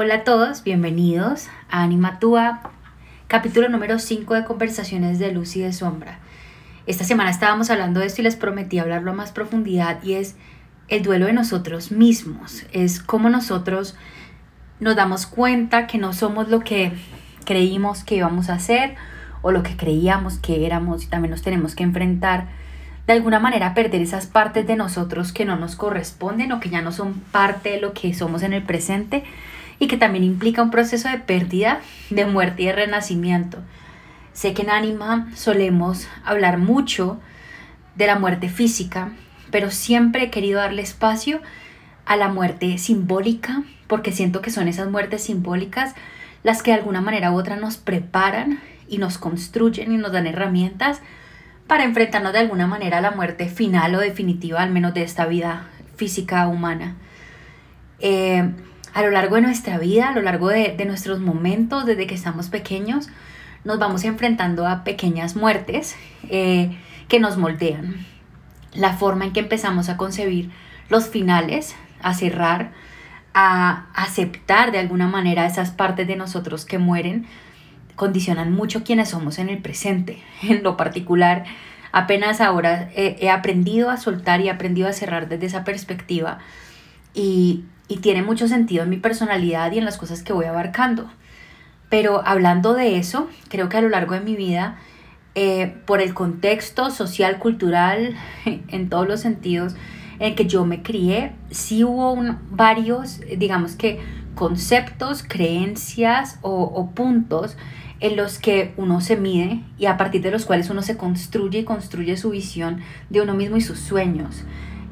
Hola a todos, bienvenidos a Anima Tua, capítulo número 5 de Conversaciones de Luz y de Sombra. Esta semana estábamos hablando de esto y les prometí hablarlo a más profundidad y es el duelo de nosotros mismos, es cómo nosotros nos damos cuenta que no somos lo que creímos que íbamos a ser o lo que creíamos que éramos y también nos tenemos que enfrentar de alguna manera a perder esas partes de nosotros que no nos corresponden o que ya no son parte de lo que somos en el presente y que también implica un proceso de pérdida, de muerte y de renacimiento. Sé que en Anima solemos hablar mucho de la muerte física, pero siempre he querido darle espacio a la muerte simbólica, porque siento que son esas muertes simbólicas las que de alguna manera u otra nos preparan y nos construyen y nos dan herramientas para enfrentarnos de alguna manera a la muerte final o definitiva, al menos de esta vida física humana. Eh, a lo largo de nuestra vida, a lo largo de, nuestros momentos, desde que estamos pequeños, nos vamos enfrentando a pequeñas muertes eh, que nos moldean. La forma en que empezamos a concebir los finales, a cerrar, a aceptar de alguna manera esas partes de nosotros que mueren, condicionan mucho quienes somos en el presente. En lo particular, apenas ahora he aprendido a soltar y he aprendido a cerrar desde esa perspectiva y, y tiene mucho sentido en mi personalidad y en las cosas que voy abarcando. Pero hablando de eso, creo que a lo largo de mi vida, eh, por el contexto social, cultural, en todos los sentidos en que yo me crié, sí hubo varios, digamos que, conceptos, creencias o, o puntos en los que uno se mide y a partir de los cuales uno se construye y construye su visión de uno mismo y sus sueños.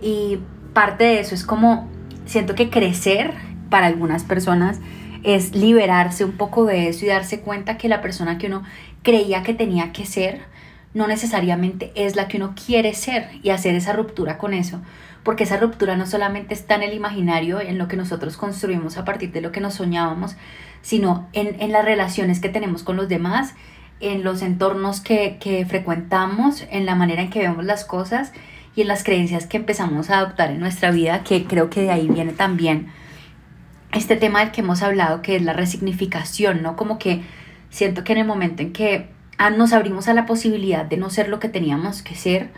Y parte de eso es como siento que crecer para algunas personas es liberarse un poco de eso y darse cuenta que la persona que uno creía que tenía que ser no necesariamente es la que uno quiere ser y hacer esa ruptura con eso, porque esa ruptura no solamente está en el imaginario, en lo que nosotros construimos a partir de lo que nos soñábamos, sino en, en las relaciones que tenemos con los demás, en los entornos que, que frecuentamos, en la manera en que vemos las cosas y en las creencias que empezamos a adoptar en nuestra vida, que creo que de ahí viene también este tema del que hemos hablado, que es la resignificación, ¿no? Como que siento que en el momento en que ah, nos abrimos a la posibilidad de no ser lo que teníamos que ser,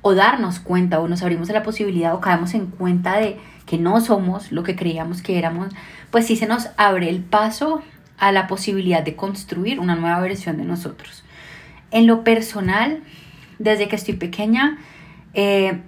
o darnos cuenta, o nos abrimos a la posibilidad, o caemos en cuenta de que no somos lo que creíamos que éramos, pues sí se nos abre el paso a la posibilidad de construir una nueva versión de nosotros. En lo personal, desde que estoy pequeña, eh,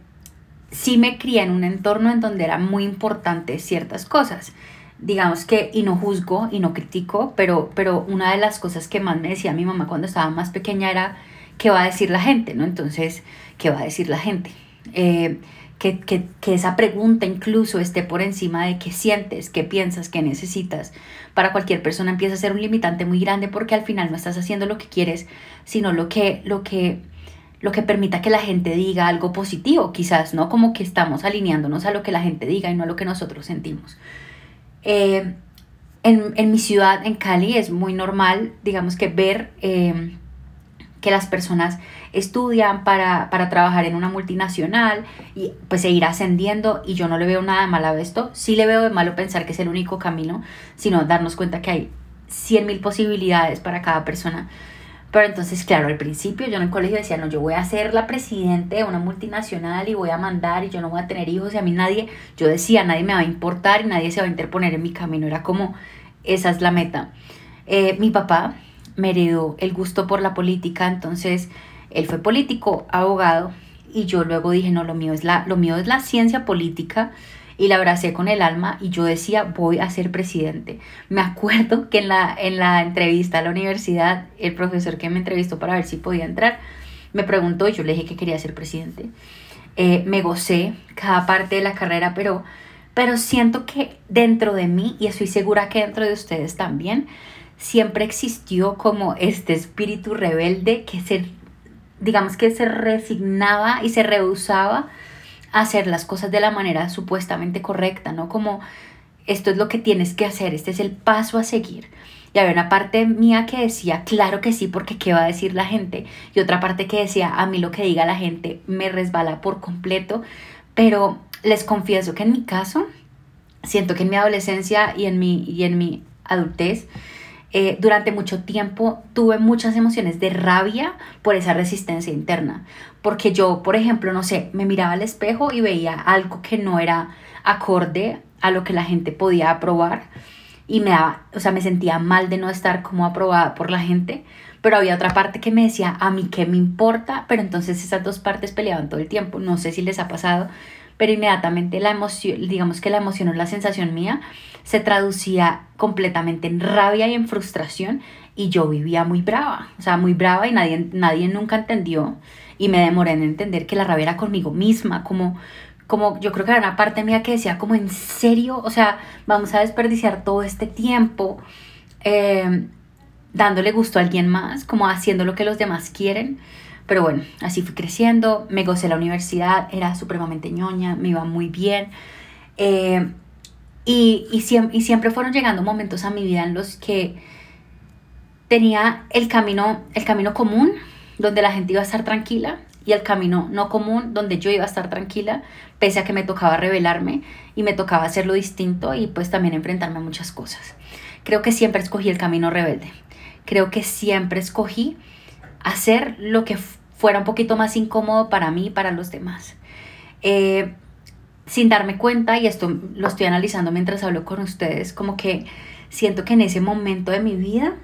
sí me crié en un entorno en donde era muy importante ciertas cosas. Digamos que, y no juzgo y no critico, pero, pero una de las cosas que más me decía mi mamá cuando estaba más pequeña era, ¿qué va a decir la gente? ¿no? Entonces, ¿qué va a decir la gente? Eh, que, que, que, esa pregunta incluso esté por encima de qué sientes, qué piensas, qué necesitas. Para cualquier persona empieza a ser un limitante muy grande porque al final no estás haciendo lo que quieres, sino lo que, lo que lo que permita que la gente diga algo positivo, quizás, ¿no? Como que estamos alineándonos a lo que la gente diga y no a lo que nosotros sentimos. Eh, en, mi ciudad, en Cali, es muy normal, digamos que ver eh, que las personas estudian para, trabajar en una multinacional y pues seguir ascendiendo y yo no le veo nada de malo a esto, sí le veo de malo pensar que es el único camino, sino darnos cuenta que hay 100.000 posibilidades para cada persona pero entonces, claro, al principio yo en el colegio decía, no, yo voy a ser la presidente de una multinacional y voy a mandar y yo no voy a tener hijos y a mí nadie, yo decía, nadie me va a importar y nadie se va a interponer en mi camino. Era como, esa es la meta. Eh, mi papá me heredó el gusto por la política, entonces él fue político, abogado, y yo luego dije, no, lo mío es la, lo mío es la ciencia política y la abracé con el alma y yo decía, voy a ser presidente. Me acuerdo que en la, en la entrevista a la universidad, el profesor que me entrevistó para ver si podía entrar, me preguntó y yo le dije que quería ser presidente. Eh, me gocé cada parte de la carrera, pero, pero siento que dentro de mí, y estoy segura que dentro de ustedes también, siempre existió como este espíritu rebelde que se, digamos que se resignaba y se rehusaba hacer las cosas de la manera supuestamente correcta, ¿no? Como esto es lo que tienes que hacer, este es el paso a seguir. Y había una parte mía que decía, claro que sí, porque ¿qué va a decir la gente? Y otra parte que decía, a mí lo que diga la gente me resbala por completo. Pero les confieso que en mi caso, siento que en mi adolescencia y en mi, y en mi adultez, eh, durante mucho tiempo tuve muchas emociones de rabia por esa resistencia interna. Porque yo, por ejemplo, no sé, me miraba al espejo y veía algo que no era acorde a lo que la gente podía aprobar y me daba, o sea, me sentía mal de no estar como aprobada por la gente, pero había otra parte que me decía, a mí qué me importa, pero entonces esas dos partes peleaban todo el tiempo, no sé si les ha pasado, pero inmediatamente la emoción, digamos que la emoción o la sensación mía se traducía completamente en rabia y en frustración y yo vivía muy brava, o sea, muy brava y nadie, nadie nunca entendió y me demoré en entender que la rabia era conmigo misma, como como yo creo que era una parte mía que decía como en serio, o sea, vamos a desperdiciar todo este tiempo eh, dándole gusto a alguien más, como haciendo lo que los demás quieren. Pero bueno, así fui creciendo, me gocé la universidad, era supremamente ñoña, me iba muy bien. Eh, y, y, y siempre fueron llegando momentos a mi vida en los que tenía el camino, el camino común, donde la gente iba a estar tranquila, y el camino no común donde yo iba a estar tranquila, pese a que me tocaba revelarme y me tocaba hacerlo distinto y pues también enfrentarme a muchas cosas. Creo que siempre escogí el camino rebelde. Creo que siempre escogí hacer lo que fuera un poquito más incómodo para mí y para los demás. Eh, sin darme cuenta, y esto lo estoy analizando mientras hablo con ustedes, como que siento que en ese momento de mi vida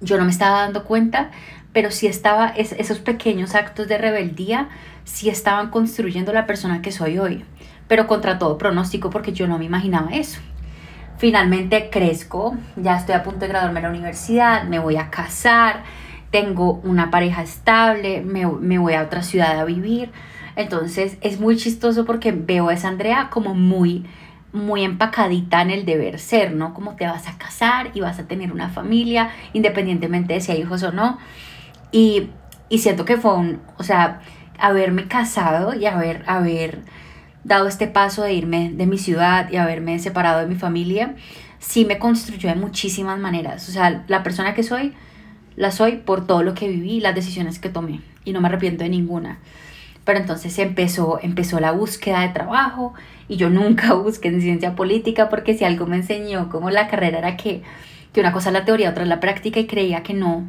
yo no me estaba dando cuenta, pero sí estaba, esos pequeños actos de rebeldía, sí estaban construyendo la persona que soy hoy, pero contra todo pronóstico porque yo no me imaginaba eso. Finalmente crezco, ya estoy a punto de graduarme de la universidad, me voy a casar, tengo una pareja estable, me, me voy a otra ciudad a vivir. Entonces es muy chistoso porque veo a esa Andrea como muy muy empacadita en el deber ser, ¿no? Como te vas a casar y vas a tener una familia, independientemente de si hay hijos o no. Y, siento que fue un, o sea, haberme casado y haber, haber dado este paso de irme de mi ciudad y haberme separado de mi familia, sí me construyó de muchísimas maneras. O sea, la persona que soy, la soy por todo lo que viví y las decisiones que tomé. Y no me arrepiento de ninguna. Pero entonces empezó, empezó la búsqueda de trabajo y yo nunca busqué en ciencia política porque si algo me enseñó como la carrera era que, que una cosa es la teoría, otra es la práctica y creía que no,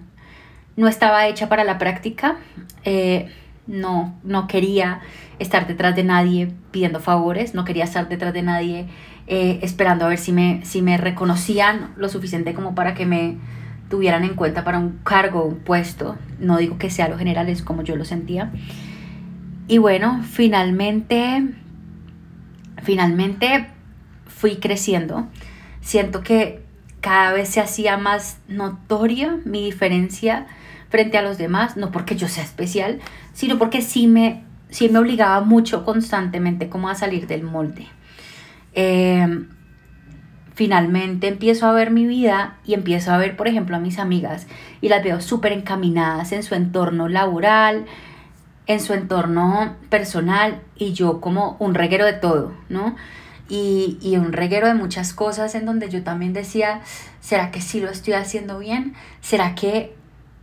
no estaba hecha para la práctica, eh, no, no quería estar detrás de nadie pidiendo favores, no quería estar detrás de nadie eh, esperando a ver si me, si me reconocían lo suficiente como para que me tuvieran en cuenta para un cargo, un puesto. No digo que sea lo general, es como yo lo sentía. Y bueno, finalmente, finalmente fui creciendo. Siento que cada vez se hacía más notoria mi diferencia frente a los demás, no porque yo sea especial, sino porque sí me, sí me obligaba mucho constantemente como a salir del molde. Em, finalmente empiezo a ver mi vida y empiezo a ver, por ejemplo, a mis amigas y las veo súper encaminadas en su entorno laboral, en su entorno personal y yo como un reguero de todo, ¿no? Y, y, un reguero de muchas cosas en donde yo también decía, ¿será que sí lo estoy haciendo bien? ¿Será que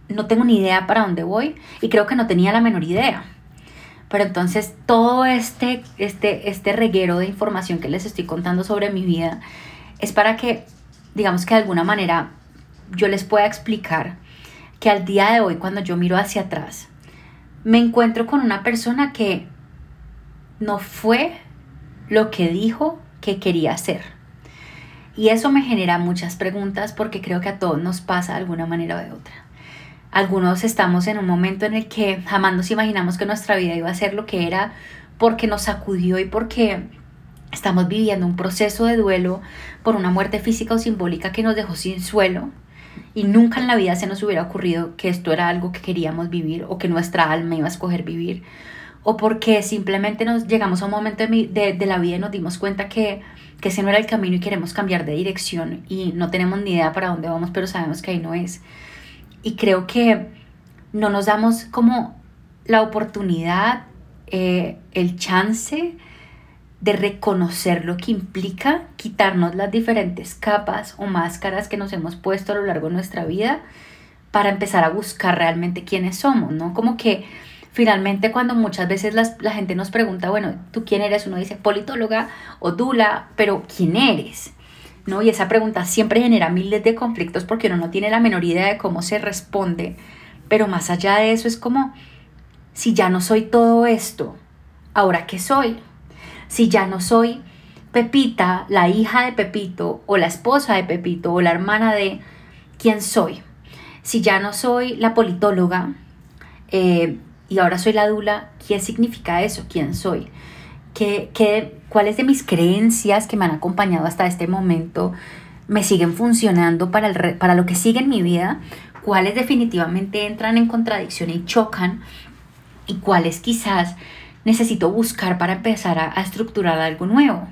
no tengo ni idea para dónde voy y creo que no tenía la menor idea. Pero entonces todo este, este, este reguero de información que les estoy contando sobre mi vida es para que, digamos que de alguna manera, yo les pueda explicar que al día de hoy, cuando yo miro hacia atrás, me encuentro con una persona que no fue lo que dijo que quería ser. Y eso me genera muchas preguntas porque creo que a todos nos pasa de alguna manera o de otra. Algunos estamos en un momento en el que jamás nos imaginamos que nuestra vida iba a ser lo que era porque nos sacudió y porque estamos viviendo un proceso de duelo por una muerte física o simbólica que nos dejó sin suelo y nunca en la vida se nos hubiera ocurrido que esto era algo que queríamos vivir o que nuestra alma iba a escoger vivir. O porque simplemente nos llegamos a un momento de, de, la vida y nos dimos cuenta que, que ese no era el camino y queremos cambiar de dirección y no tenemos ni idea para dónde vamos pero sabemos que ahí no es. Y creo que no nos damos como la oportunidad, eh, el chance de reconocer lo que implica quitarnos las diferentes capas o máscaras que nos hemos puesto a lo largo de nuestra vida para empezar a buscar realmente quiénes somos, ¿no? Como que finalmente cuando muchas veces la gente nos pregunta, bueno, ¿tú quién eres? Uno dice politóloga o dula, pero ¿quién eres? ¿no? Y esa pregunta siempre genera miles de conflictos porque uno no tiene la menor idea de cómo se responde. Pero más allá de eso es como, si ya no soy todo esto, ¿ahora qué soy? Si ya no soy Pepita, la hija de Pepito, o la esposa de Pepito, o la hermana de quién soy. Si ya no soy la politóloga eh, y ahora soy la dula, ¿qué significa eso? ¿Quién soy? ¿Qué, qué, ¿Cuáles de mis creencias que me han acompañado hasta este momento me siguen funcionando para, el, para lo que sigue en mi vida? ¿Cuáles definitivamente entran en contradicción y chocan? ¿Y cuáles quizás necesito buscar para empezar a, estructurar algo nuevo?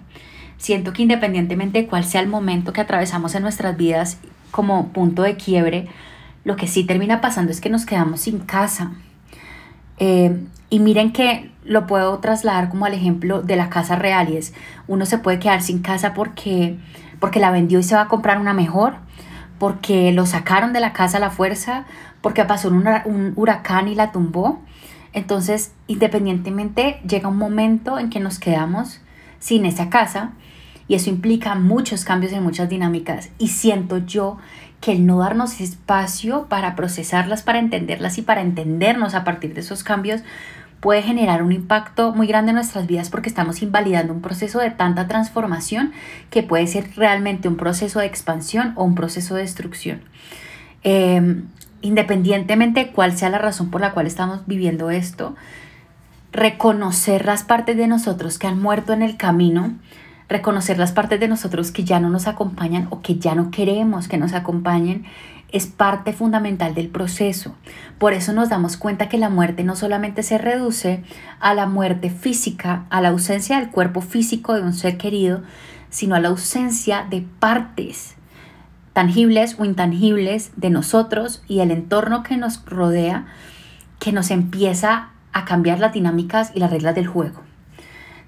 Siento que independientemente de cuál sea el momento que atravesamos en nuestras vidas como punto de quiebre, lo que sí termina pasando es que nos quedamos sin casa. Eh, y miren que lo puedo trasladar como al ejemplo de la casa real uno se puede quedar sin casa porque, porque la vendió y se va a comprar una mejor, porque lo sacaron de la casa a la fuerza, porque pasó un huracán y la tumbó. Entonces, independientemente, llega un momento en que nos quedamos sin esa casa y eso implica muchos cambios en muchas dinámicas y siento yo que el no darnos espacio para procesarlas, para entenderlas y para entendernos a partir de esos cambios puede generar un impacto muy grande en nuestras vidas porque estamos invalidando un proceso de tanta transformación que puede ser realmente un proceso de expansión o un proceso de destrucción. Em, independientemente de cuál sea la razón por la cual estamos viviendo esto, reconocer las partes de nosotros que han muerto en el camino, reconocer las partes de nosotros que ya no nos acompañan o que ya no queremos que nos acompañen es parte fundamental del proceso. Por eso nos damos cuenta que la muerte no solamente se reduce a la muerte física, a la ausencia del cuerpo físico de un ser querido, sino a la ausencia de partes tangibles o intangibles de nosotros y el entorno que nos rodea, que nos empieza a cambiar las dinámicas y las reglas del juego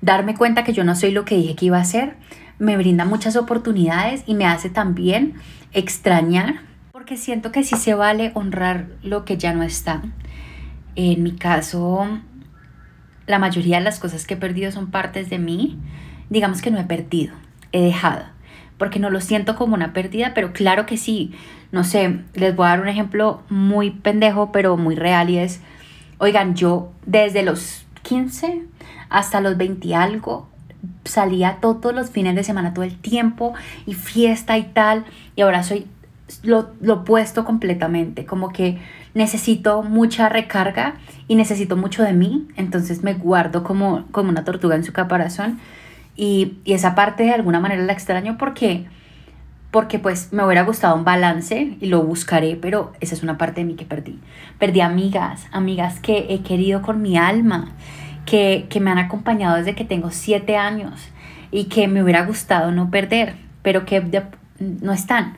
darme cuenta que yo no soy lo que dije que iba a ser, me brinda muchas oportunidades y me hace también extrañar, porque siento que sí se vale honrar lo que ya no está. En mi caso, la mayoría de las cosas que he perdido son partes de mí. Digamos que no he perdido, he dejado, porque no lo siento como una pérdida, pero claro que sí. No sé, les voy a dar un ejemplo muy pendejo, pero muy real y es, oigan, yo desde los 15 hasta los 20 algo salía todos los fines de semana, todo el tiempo y fiesta y tal, y ahora soy lo, lo opuesto completamente, como que necesito mucha recarga y necesito mucho de mí, entonces me guardo como, como una tortuga en su caparazón y, y esa parte de alguna manera la extraño porque porque pues me hubiera gustado un balance y lo buscaré, pero esa es una parte de mí que perdí. Perdí amigas, amigas que he querido con mi alma, que, me han acompañado desde que tengo siete años y que me hubiera gustado no perder, pero que no están.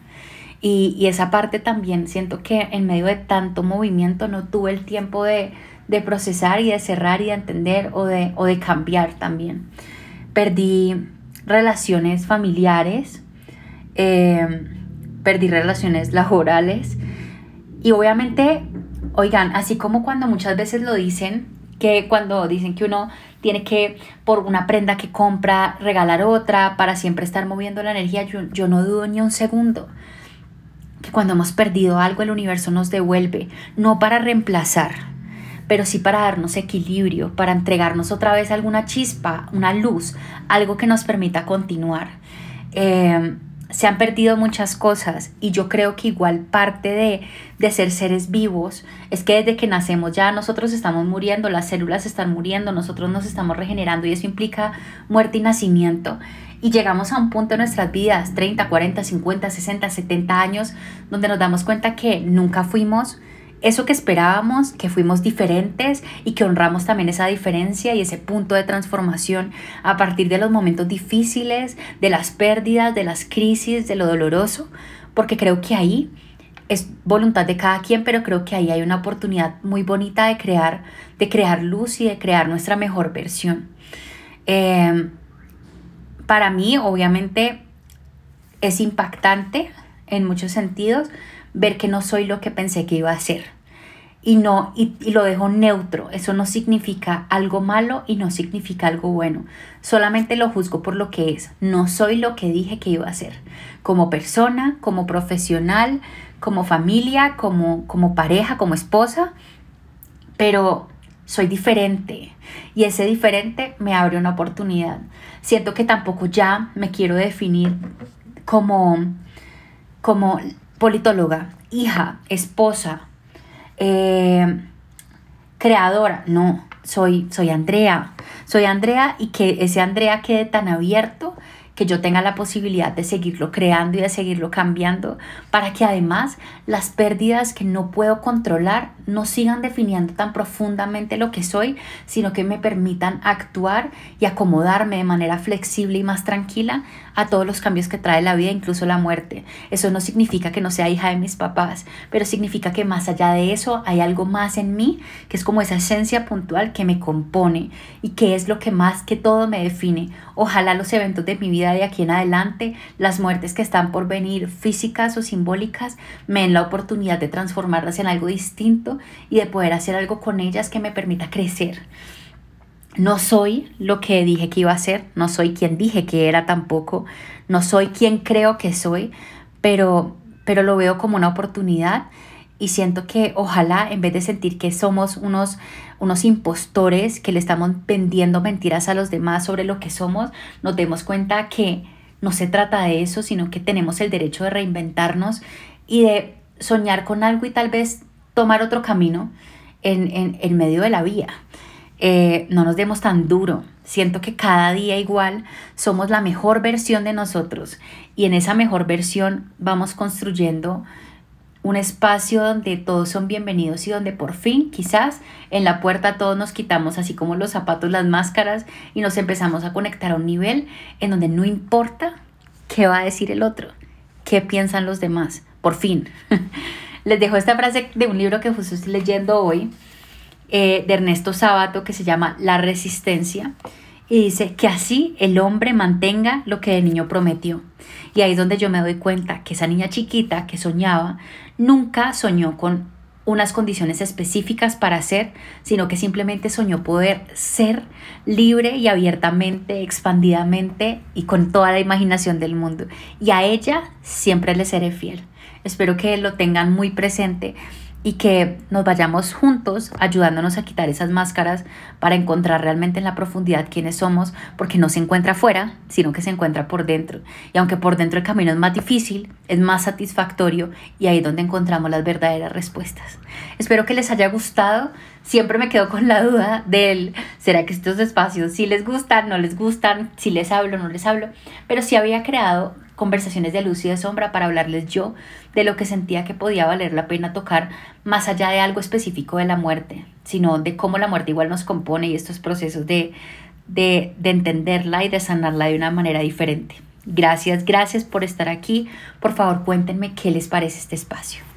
Y, esa parte también siento que en medio de tanto movimiento no tuve el tiempo de, procesar y de cerrar y de entender o de, o de cambiar también. Perdí relaciones familiares, em, perdí relaciones laborales y obviamente, oigan, así como cuando muchas veces lo dicen, que cuando dicen que uno tiene que, por una prenda que compra, regalar otra para siempre estar moviendo la energía, yo, yo no dudo ni un segundo que cuando hemos perdido algo el universo nos devuelve, no para reemplazar, pero sí para darnos equilibrio, para entregarnos otra vez alguna chispa, una luz, algo que nos permita continuar. Eh, se han perdido muchas cosas y yo creo que igual parte de, de, ser seres vivos es que desde que nacemos ya nosotros estamos muriendo, las células están muriendo, nosotros nos estamos regenerando y eso implica muerte y nacimiento. Y llegamos a un punto en nuestras vidas, 30, 40, 50, 60, 70 años, donde nos damos cuenta que nunca fuimos eso que esperábamos, que fuimos diferentes y que honramos también esa diferencia y ese punto de transformación a partir de los momentos difíciles, de las pérdidas, de las crisis, de lo doloroso, porque creo que ahí es voluntad de cada quien, pero creo que ahí hay una oportunidad muy bonita de crear, de crear luz y de crear nuestra mejor versión. Em, para mí, obviamente, es impactante en muchos sentidos ver que no soy lo que pensé que iba a ser. y no y, lo dejo neutro. Eso no significa algo malo y no significa algo bueno. Solamente lo juzgo por lo que es. No soy lo que dije que iba a ser. Como persona, como profesional, como familia, como, como pareja, como esposa. Pero soy diferente y ese diferente me abre una oportunidad. Siento que tampoco ya me quiero definir como, como politóloga, hija, esposa, eh, creadora, no, soy, soy Andrea, soy Andrea y que ese Andrea quede tan abierto que yo tenga la posibilidad de seguirlo creando y de seguirlo cambiando para que además las pérdidas que no puedo controlar no sigan definiendo tan profundamente lo que soy, sino que me permitan actuar y acomodarme de manera flexible y más tranquila a todos los cambios que trae la vida, incluso la muerte. Eso no significa que no sea hija de mis papás, pero significa que más allá de eso hay algo más en mí, que es como esa esencia puntual que me compone y que es lo que más que todo me define. Ojalá los eventos de mi vida de aquí en adelante, las muertes que están por venir, físicas o simbólicas, me den la oportunidad de transformarlas en algo distinto y de poder hacer algo con ellas que me permita crecer. No soy lo que dije que iba a ser, no soy quien dije que era tampoco, no soy quien creo que soy, pero, pero lo veo como una oportunidad y siento que ojalá en vez de sentir que somos unos, unos impostores que le estamos vendiendo mentiras a los demás sobre lo que somos, nos demos cuenta que no se trata de eso, sino que tenemos el derecho de reinventarnos y de soñar con algo y tal vez tomar otro camino en, en, en medio de la vía. Eh, no nos demos tan duro. Siento que cada día igual somos la mejor versión de nosotros y en esa mejor versión vamos construyendo un espacio donde todos son bienvenidos y donde por fin quizás en la puerta todos nos quitamos así como los zapatos, las máscaras y nos empezamos a conectar a un nivel en donde no importa qué va a decir el otro, qué piensan los demás, por fin. Les dejo esta frase de un libro que justo estoy leyendo hoy eh, de Ernesto Sábato que se llama La Resistencia y dice que así el hombre mantenga lo que el niño prometió. Y ahí es donde yo me doy cuenta que esa niña chiquita que soñaba nunca soñó con unas condiciones específicas para ser, sino que simplemente soñó poder ser libre y abiertamente, expandidamente y con toda la imaginación del mundo. Y a ella siempre le seré fiel. Espero que lo tengan muy presente y que nos vayamos juntos ayudándonos a quitar esas máscaras para encontrar realmente en la profundidad quiénes somos, porque no se encuentra afuera, sino que se encuentra por dentro. Y aunque por dentro el camino es más difícil, es más satisfactorio y ahí es donde encontramos las verdaderas respuestas. Espero que les haya gustado. Siempre me quedo con la duda del, ¿será que estos espacios si les gustan, no les gustan, si les hablo, no les hablo? Pero sí había creado conversaciones de luz y de sombra para hablarles yo de lo que sentía que podía valer la pena tocar más allá de algo específico de la muerte, sino de cómo la muerte igual nos compone y estos procesos de, de, de entenderla y de sanarla de una manera diferente. Gracias, gracias por estar aquí. Por favor, cuéntenme qué les parece este espacio.